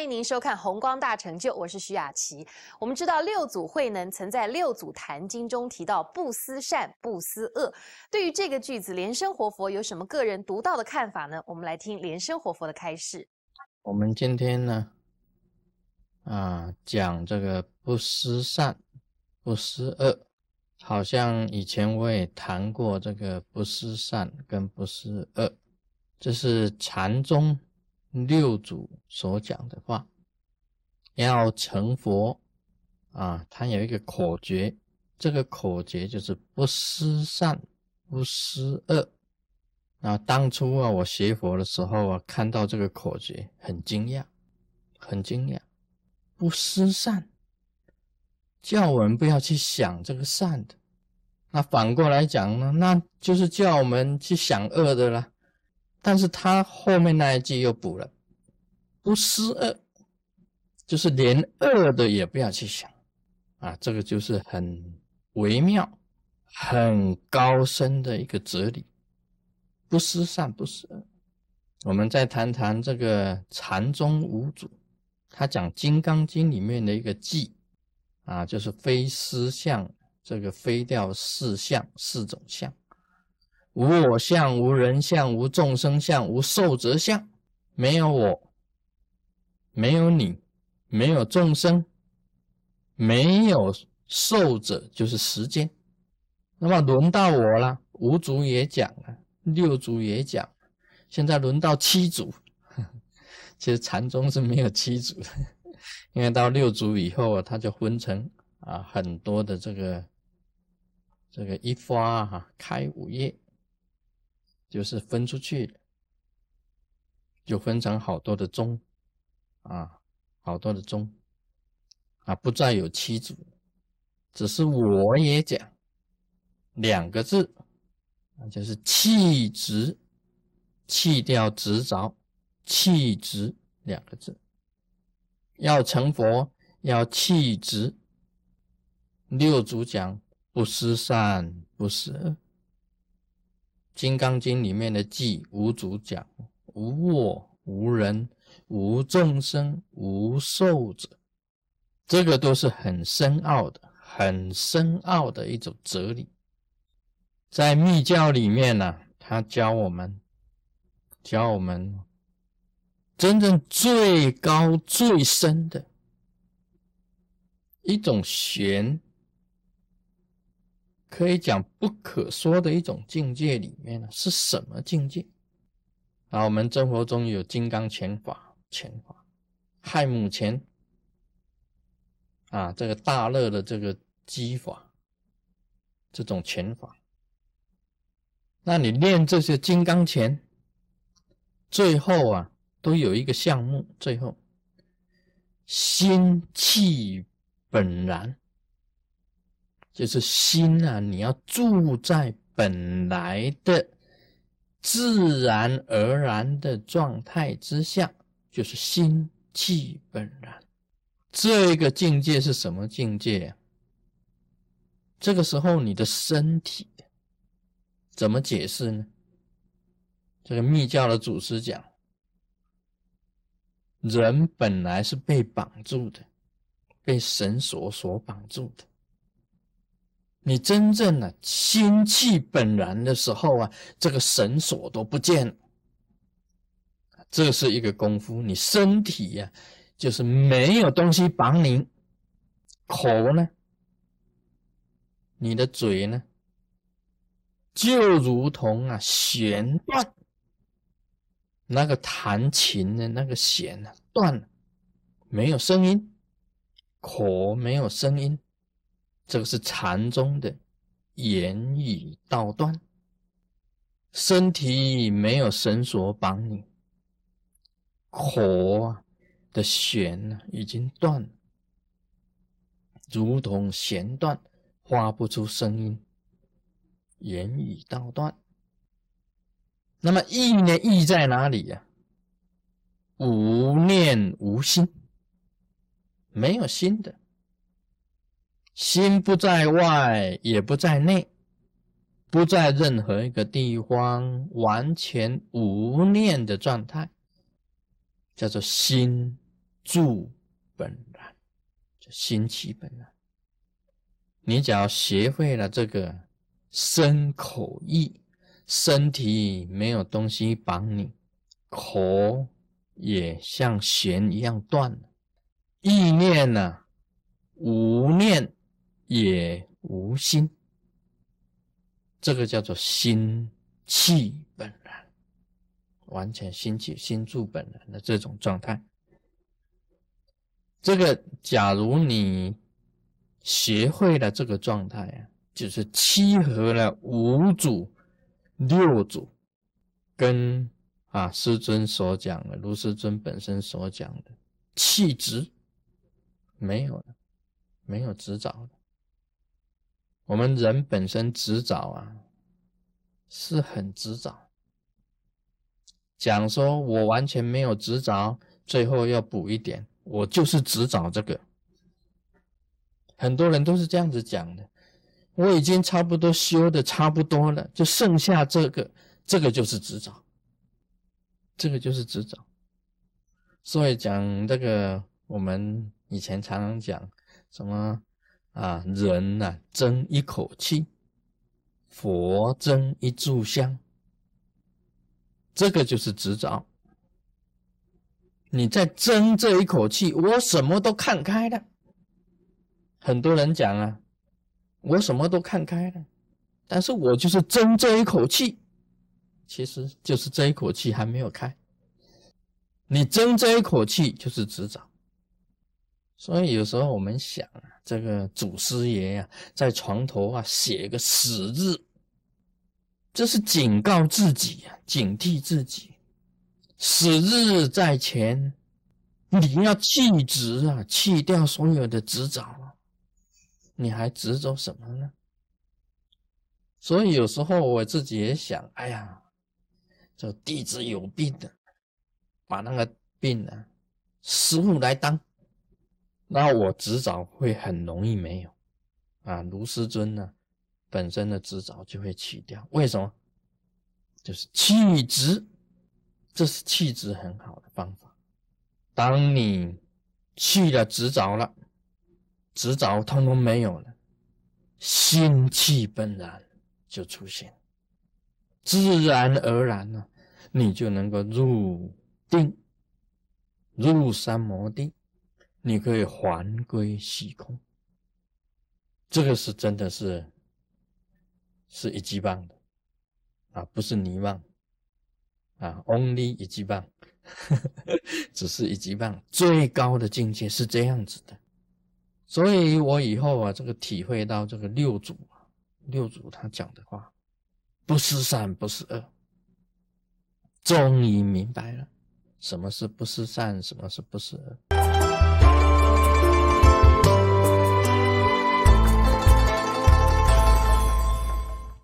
欢迎您收看《红光大成就》，我是徐雅琪。我们知道六祖慧能曾在《六祖坛经》中提到“不思善，不思恶”。对于这个句子，莲生活佛有什么个人独到的看法呢？我们来听莲生活佛的开示。我们今天呢，啊，讲这个“不思善，不思恶”，好像以前我也谈过这个“不思善”跟“不思恶”，这是禅宗。六祖所讲的话，要成佛啊，他有一个口诀，这个口诀就是不思善，不思恶。啊，当初啊，我学佛的时候啊，看到这个口诀，很惊讶，很惊讶。不思善，叫我们不要去想这个善的。那反过来讲呢，那就是叫我们去想恶的了。但是他后面那一句又补了，不思恶，就是连恶的也不要去想，啊，这个就是很微妙、很高深的一个哲理。不思善，不思恶。我们再谈谈这个禅宗五祖，他讲《金刚经》里面的一个偈，啊，就是非思相，这个非掉四相，四种相。无我相，无人相，无众生相，无寿者相。没有我，没有你，没有众生，没有寿者，就是时间。那么轮到我了，五祖也讲了，六祖也讲，现在轮到七祖。其实禅宗是没有七祖的，因为到六祖以后啊，他就分成啊很多的这个这个一花哈开五叶。就是分出去，就分成好多的宗，啊，好多的宗，啊，不再有七祖，只是我也讲两个字，那就是气直，弃掉执着，气直两个字，要成佛要气直。六祖讲不思善，不思恶。《金刚经》里面的偈，无主讲：无我、无人、无众生、无寿者，这个都是很深奥的、很深奥的一种哲理。在密教里面呢，他教我们，教我们真正最高最深的一种玄。可以讲不可说的一种境界里面呢，是什么境界？啊，我们生活中有金刚拳法、拳法、亥母拳，啊，这个大乐的这个击法，这种拳法。那你练这些金刚拳，最后啊，都有一个项目，最后心气本然。就是心啊，你要住在本来的自然而然的状态之下，就是心气本然。这个境界是什么境界？这个时候你的身体怎么解释呢？这个密教的祖师讲，人本来是被绑住的，被绳索所绑住的。你真正的心气本然的时候啊，这个绳索都不见了。这是一个功夫。你身体呀，就是没有东西绑你。口呢，你的嘴呢，就如同啊弦断，那个弹琴的那个弦啊断了，没有声音，口没有声音。这个是禅宗的言语道断，身体没有绳索绑你，口啊的弦呢已经断了，如同弦断，发不出声音，言语道断。那么意呢？意在哪里呀？无念无心，没有心的。心不在外，也不在内，不在任何一个地方，完全无念的状态，叫做心住本然，就心起本然。你只要学会了这个身口意，身体没有东西绑你，口也像弦一样断了，意念呢，无念也无心，这个叫做心气本然，完全心气心住本然的这种状态。这个，假如你学会了这个状态啊，就是契合了五祖、六祖，跟啊师尊所讲的，卢师尊本身所讲的气质没有了，没有执着的。我们人本身执着啊，是很执着。讲说我完全没有执着，最后要补一点。我就是只找这个，很多人都是这样子讲的。我已经差不多修的差不多了，就剩下这个，这个就是执找，这个就是执找。所以讲这个，我们以前常常讲什么啊，人呐争一口气，佛争一炷香，这个就是执着。你在争这一口气，我什么都看开了。很多人讲啊，我什么都看开了，但是我就是争这一口气，其实就是这一口气还没有开。你争这一口气就是执着。所以有时候我们想啊，这个祖师爷呀，在床头啊写个死字，这是警告自己呀，警惕自己。死日在前，你要弃执啊，弃掉所有的执着，你还执着什么呢？所以有时候我自己也想，哎呀，这弟子有病的，把那个病呢，师傅来当，那我执着会很容易没有啊。卢师尊呢，本身的执着就会去掉，为什么？就是弃执。这是气质很好的方法。当你去了执着了，执着通通没有了，心气本然就出现，自然而然呢，你就能够入定，入三摩地，你可以还归虚空。这个是真的是是一级棒的啊，不是泥棒。啊，only 一级棒，只是一级棒，最高的境界是这样子的。所以我以后啊，这个体会到这个六祖啊，六祖他讲的话，不是善，不是恶，终于明白了什么是不是善，什么是不是恶。